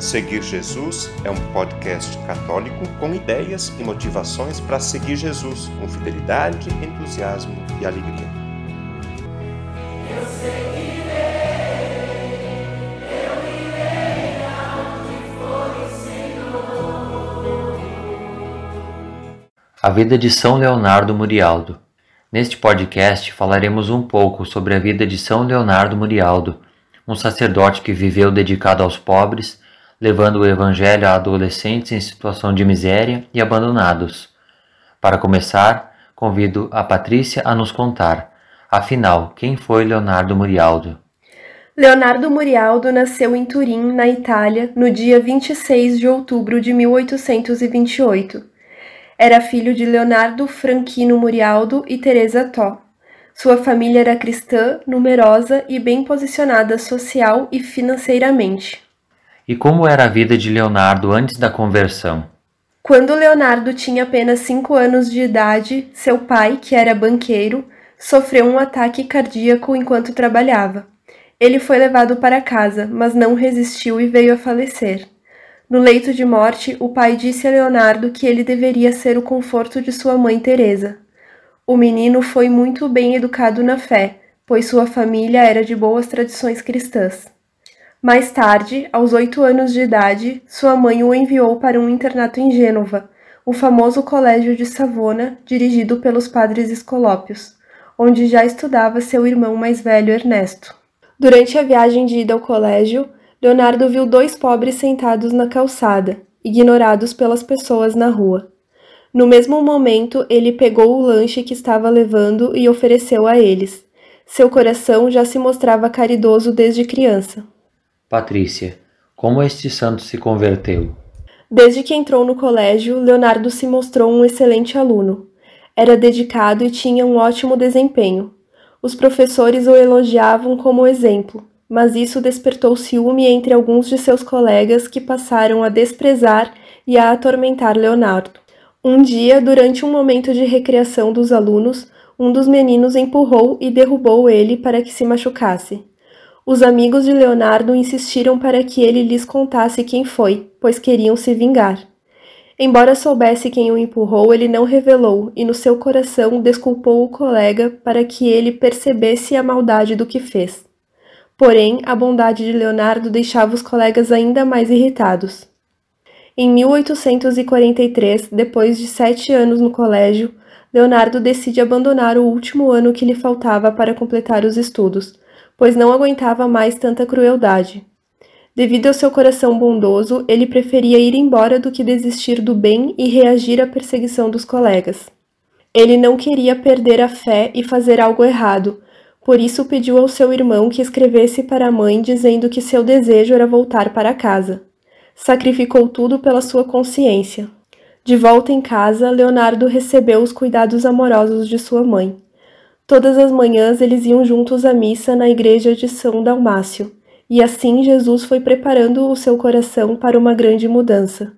Seguir Jesus é um podcast católico com ideias e motivações para seguir Jesus com fidelidade, entusiasmo e alegria. Eu seguirei, eu irei for o Senhor. A vida de São Leonardo Murialdo. Neste podcast falaremos um pouco sobre a vida de São Leonardo Murialdo um sacerdote que viveu dedicado aos pobres, levando o Evangelho a adolescentes em situação de miséria e abandonados. Para começar, convido a Patrícia a nos contar, afinal, quem foi Leonardo Murialdo? Leonardo Murialdo nasceu em Turim, na Itália, no dia 26 de outubro de 1828. Era filho de Leonardo Franquino Murialdo e Teresa Tó. Sua família era cristã, numerosa e bem posicionada social e financeiramente. E como era a vida de Leonardo antes da conversão? Quando Leonardo tinha apenas cinco anos de idade, seu pai, que era banqueiro, sofreu um ataque cardíaco enquanto trabalhava. Ele foi levado para casa, mas não resistiu e veio a falecer. No leito de morte, o pai disse a Leonardo que ele deveria ser o conforto de sua mãe Teresa. O menino foi muito bem educado na fé, pois sua família era de boas tradições cristãs. Mais tarde, aos oito anos de idade, sua mãe o enviou para um internato em Gênova, o famoso colégio de Savona, dirigido pelos padres escolópios, onde já estudava seu irmão mais velho Ernesto. Durante a viagem de ida ao colégio, Leonardo viu dois pobres sentados na calçada, ignorados pelas pessoas na rua. No mesmo momento, ele pegou o lanche que estava levando e ofereceu a eles. Seu coração já se mostrava caridoso desde criança. Patrícia, como este santo se converteu? Desde que entrou no colégio, Leonardo se mostrou um excelente aluno. Era dedicado e tinha um ótimo desempenho. Os professores o elogiavam como exemplo, mas isso despertou ciúme entre alguns de seus colegas que passaram a desprezar e a atormentar Leonardo. Um dia, durante um momento de recreação dos alunos, um dos meninos empurrou e derrubou ele para que se machucasse. Os amigos de Leonardo insistiram para que ele lhes contasse quem foi, pois queriam se vingar. Embora soubesse quem o empurrou, ele não revelou e no seu coração desculpou o colega para que ele percebesse a maldade do que fez. Porém, a bondade de Leonardo deixava os colegas ainda mais irritados. Em 1843, depois de sete anos no colégio, Leonardo decide abandonar o último ano que lhe faltava para completar os estudos, pois não aguentava mais tanta crueldade. Devido ao seu coração bondoso, ele preferia ir embora do que desistir do bem e reagir à perseguição dos colegas. Ele não queria perder a fé e fazer algo errado, por isso pediu ao seu irmão que escrevesse para a mãe dizendo que seu desejo era voltar para casa sacrificou tudo pela sua consciência. De volta em casa, Leonardo recebeu os cuidados amorosos de sua mãe. Todas as manhãs eles iam juntos à missa na igreja de São Dalmácio, e assim Jesus foi preparando o seu coração para uma grande mudança.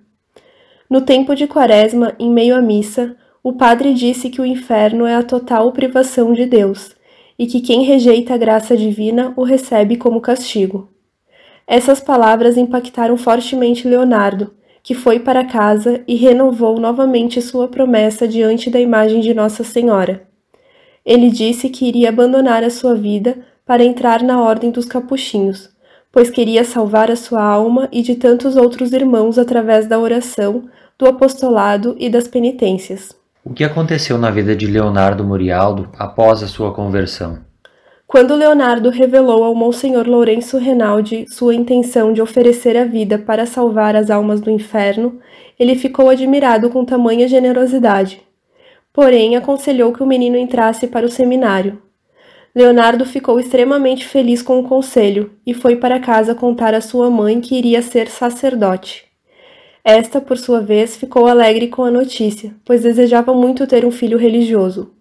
No tempo de Quaresma, em meio à missa, o padre disse que o inferno é a total privação de Deus e que quem rejeita a graça divina o recebe como castigo. Essas palavras impactaram fortemente Leonardo, que foi para casa e renovou novamente sua promessa diante da imagem de Nossa Senhora. Ele disse que iria abandonar a sua vida para entrar na Ordem dos Capuchinhos, pois queria salvar a sua alma e de tantos outros irmãos através da oração, do apostolado e das penitências. O que aconteceu na vida de Leonardo Murialdo após a sua conversão? Quando Leonardo revelou ao Monsenhor Lourenço Renaldi sua intenção de oferecer a vida para salvar as almas do inferno, ele ficou admirado com tamanha generosidade. Porém, aconselhou que o menino entrasse para o seminário. Leonardo ficou extremamente feliz com o conselho e foi para casa contar à sua mãe que iria ser sacerdote. Esta, por sua vez, ficou alegre com a notícia, pois desejava muito ter um filho religioso.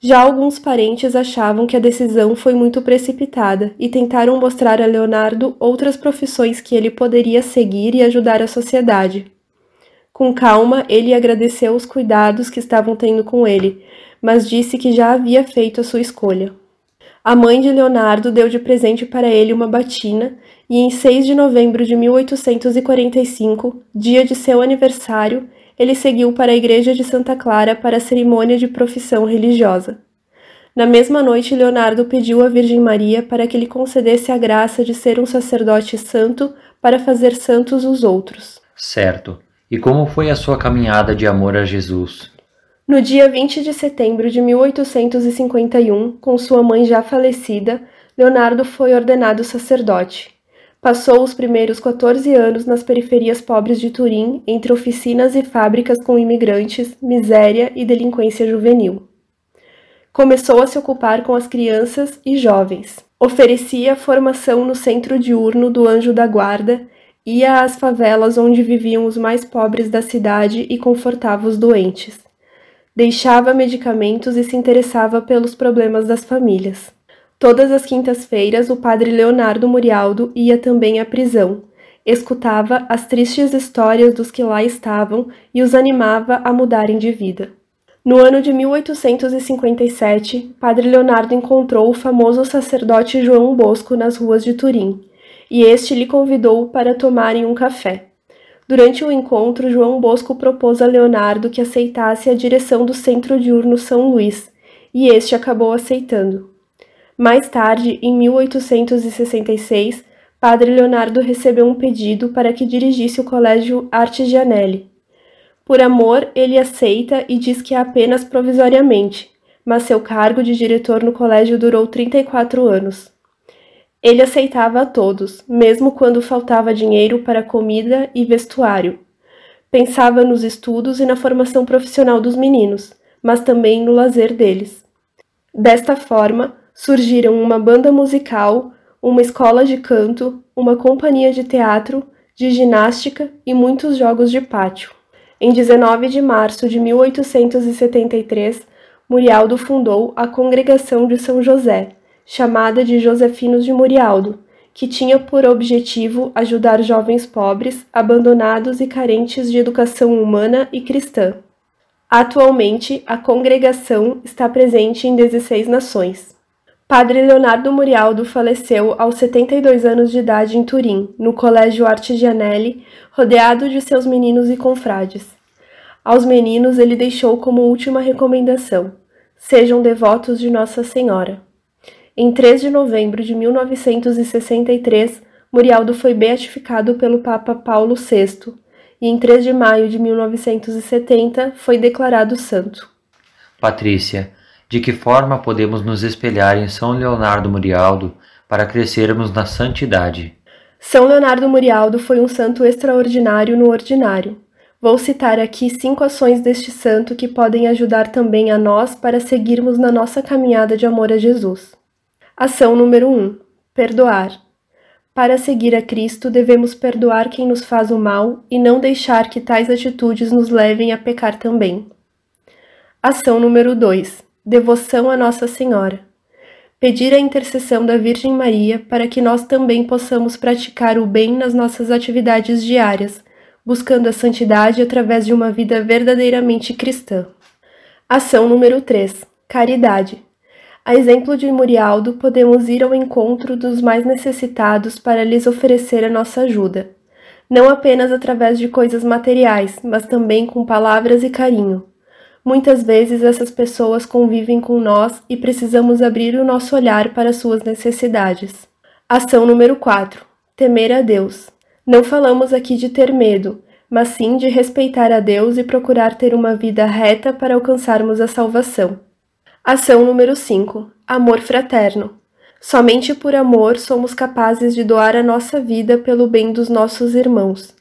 Já alguns parentes achavam que a decisão foi muito precipitada e tentaram mostrar a Leonardo outras profissões que ele poderia seguir e ajudar a sociedade. Com calma, ele agradeceu os cuidados que estavam tendo com ele, mas disse que já havia feito a sua escolha. A mãe de Leonardo deu de presente para ele uma batina e em 6 de novembro de 1845, dia de seu aniversário, ele seguiu para a igreja de Santa Clara para a cerimônia de profissão religiosa. Na mesma noite, Leonardo pediu à Virgem Maria para que lhe concedesse a graça de ser um sacerdote santo para fazer santos os outros. Certo. E como foi a sua caminhada de amor a Jesus? No dia 20 de setembro de 1851, com sua mãe já falecida, Leonardo foi ordenado sacerdote. Passou os primeiros 14 anos nas periferias pobres de Turim, entre oficinas e fábricas com imigrantes, miséria e delinquência juvenil começou a se ocupar com as crianças e jovens. Oferecia formação no centro diurno do Anjo da Guarda, ia às favelas onde viviam os mais pobres da cidade e confortava os doentes. Deixava medicamentos e se interessava pelos problemas das famílias. Todas as quintas-feiras, o padre Leonardo Murialdo ia também à prisão. Escutava as tristes histórias dos que lá estavam e os animava a mudarem de vida. No ano de 1857, Padre Leonardo encontrou o famoso sacerdote João Bosco nas ruas de Turim, e este lhe convidou para tomarem um café. Durante o encontro, João Bosco propôs a Leonardo que aceitasse a direção do Centro Diurno São Luís, e este acabou aceitando. Mais tarde, em 1866, Padre Leonardo recebeu um pedido para que dirigisse o Colégio Artigianelli, por amor, ele aceita e diz que é apenas provisoriamente, mas seu cargo de diretor no colégio durou 34 anos. Ele aceitava a todos, mesmo quando faltava dinheiro para comida e vestuário. Pensava nos estudos e na formação profissional dos meninos, mas também no lazer deles. Desta forma, surgiram uma banda musical, uma escola de canto, uma companhia de teatro, de ginástica e muitos jogos de pátio. Em 19 de março de 1873, Murialdo fundou a Congregação de São José, chamada de Josefinos de Murialdo, que tinha por objetivo ajudar jovens pobres, abandonados e carentes de educação humana e cristã. Atualmente, a congregação está presente em 16 nações. Padre Leonardo Murialdo faleceu aos 72 anos de idade em Turim, no Colégio Artigianelli, rodeado de seus meninos e confrades. Aos meninos ele deixou como última recomendação: sejam devotos de Nossa Senhora. Em 3 de novembro de 1963, Murialdo foi beatificado pelo Papa Paulo VI e em 3 de maio de 1970 foi declarado santo. Patrícia, de que forma podemos nos espelhar em São Leonardo Murialdo para crescermos na santidade? São Leonardo Murialdo foi um santo extraordinário no ordinário. Vou citar aqui cinco ações deste santo que podem ajudar também a nós para seguirmos na nossa caminhada de amor a Jesus. Ação número 1: um, Perdoar. Para seguir a Cristo, devemos perdoar quem nos faz o mal e não deixar que tais atitudes nos levem a pecar também. Ação número 2: Devoção a Nossa Senhora. Pedir a intercessão da Virgem Maria para que nós também possamos praticar o bem nas nossas atividades diárias buscando a santidade através de uma vida verdadeiramente cristã. Ação número 3: Caridade. A exemplo de Murialdo, podemos ir ao encontro dos mais necessitados para lhes oferecer a nossa ajuda, não apenas através de coisas materiais, mas também com palavras e carinho. Muitas vezes essas pessoas convivem com nós e precisamos abrir o nosso olhar para suas necessidades. Ação número 4: Temer a Deus. Não falamos aqui de ter medo, mas sim de respeitar a Deus e procurar ter uma vida reta para alcançarmos a salvação. Ação número 5: Amor fraterno. Somente por amor somos capazes de doar a nossa vida pelo bem dos nossos irmãos.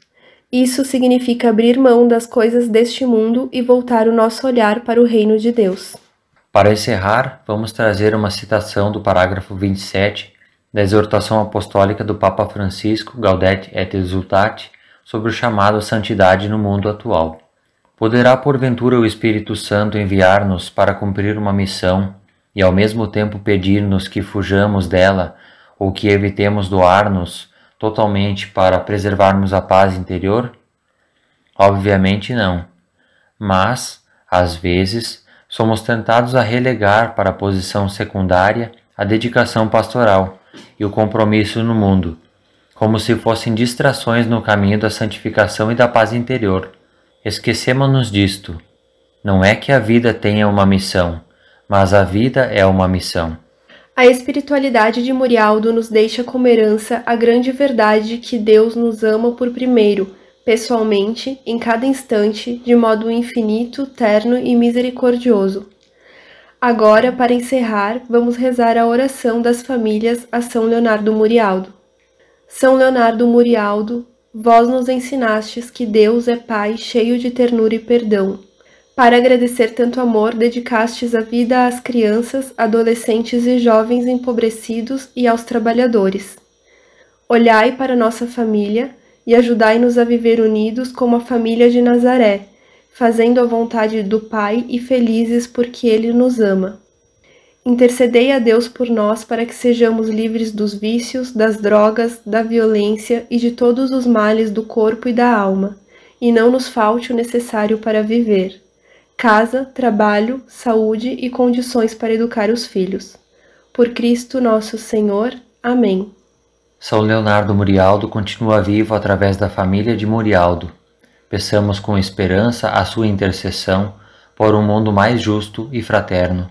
Isso significa abrir mão das coisas deste mundo e voltar o nosso olhar para o reino de Deus. Para encerrar, vamos trazer uma citação do parágrafo 27 da exortação apostólica do Papa Francisco Gaudete et Exultate sobre o chamado santidade no mundo atual. Poderá porventura o Espírito Santo enviar-nos para cumprir uma missão e ao mesmo tempo pedir-nos que fujamos dela ou que evitemos doar-nos totalmente para preservarmos a paz interior? Obviamente não. Mas, às vezes, somos tentados a relegar para a posição secundária a dedicação pastoral e o compromisso no mundo, como se fossem distrações no caminho da santificação e da paz interior. Esquecemos-nos disto. Não é que a vida tenha uma missão, mas a vida é uma missão. A espiritualidade de Murialdo nos deixa como herança a grande verdade que Deus nos ama por primeiro, pessoalmente, em cada instante, de modo infinito, terno e misericordioso. Agora, para encerrar, vamos rezar a oração das famílias a São Leonardo Murialdo. São Leonardo Murialdo, vós nos ensinastes que Deus é Pai cheio de ternura e perdão. Para agradecer tanto amor, dedicastes a vida às crianças, adolescentes e jovens empobrecidos e aos trabalhadores. Olhai para nossa família e ajudai-nos a viver unidos como a família de Nazaré, fazendo a vontade do Pai e felizes porque Ele nos ama. Intercedei a Deus por nós para que sejamos livres dos vícios, das drogas, da violência e de todos os males do corpo e da alma, e não nos falte o necessário para viver casa, trabalho, saúde e condições para educar os filhos. Por Cristo nosso Senhor. Amém. São Leonardo Murialdo continua vivo através da família de Murialdo. Peçamos com esperança a sua intercessão por um mundo mais justo e fraterno.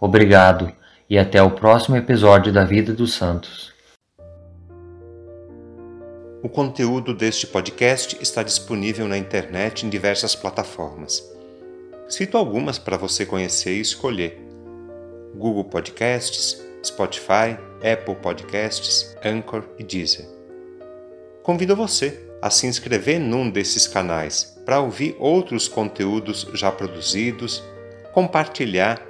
Obrigado e até o próximo episódio da Vida dos Santos. O conteúdo deste podcast está disponível na internet em diversas plataformas. Cito algumas para você conhecer e escolher: Google Podcasts, Spotify, Apple Podcasts, Anchor e Deezer. Convido você a se inscrever num desses canais para ouvir outros conteúdos já produzidos, compartilhar